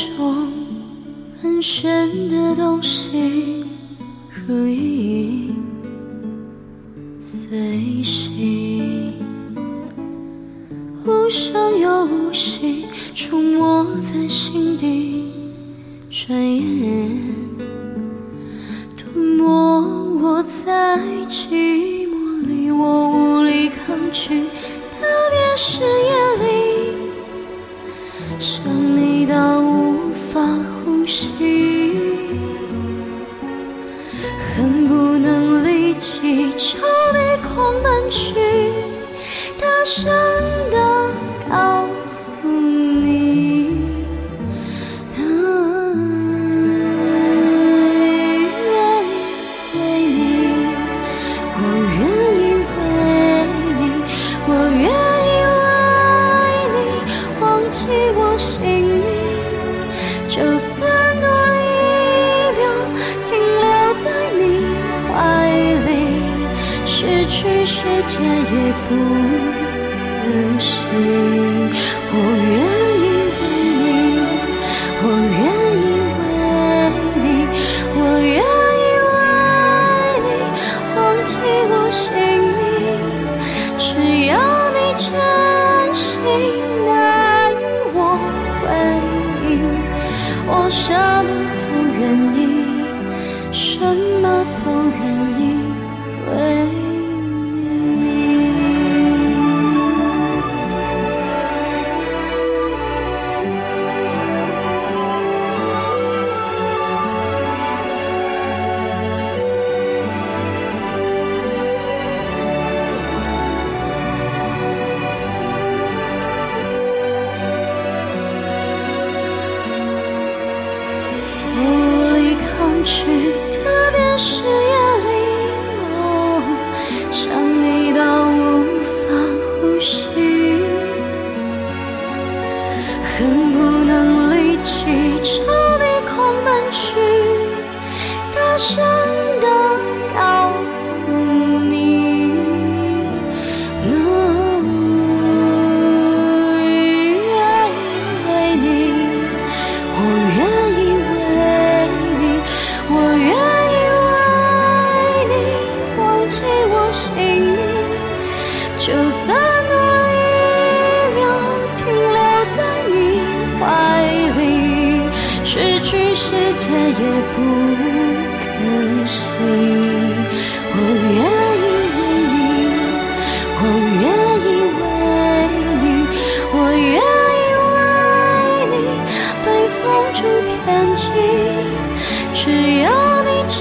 是一种很玄的东西，如影随形，无声又无息，触摸在心底，转眼吞没我在寂寞里，我无力抗拒，特别是夜里。想你到就算多一秒停留在你怀里，失去世界也不可惜。我愿什么都愿意为你。无力抗拒，想世界也不可惜。我愿意为你，我愿意为你，我愿意为你被放逐天际，只要你真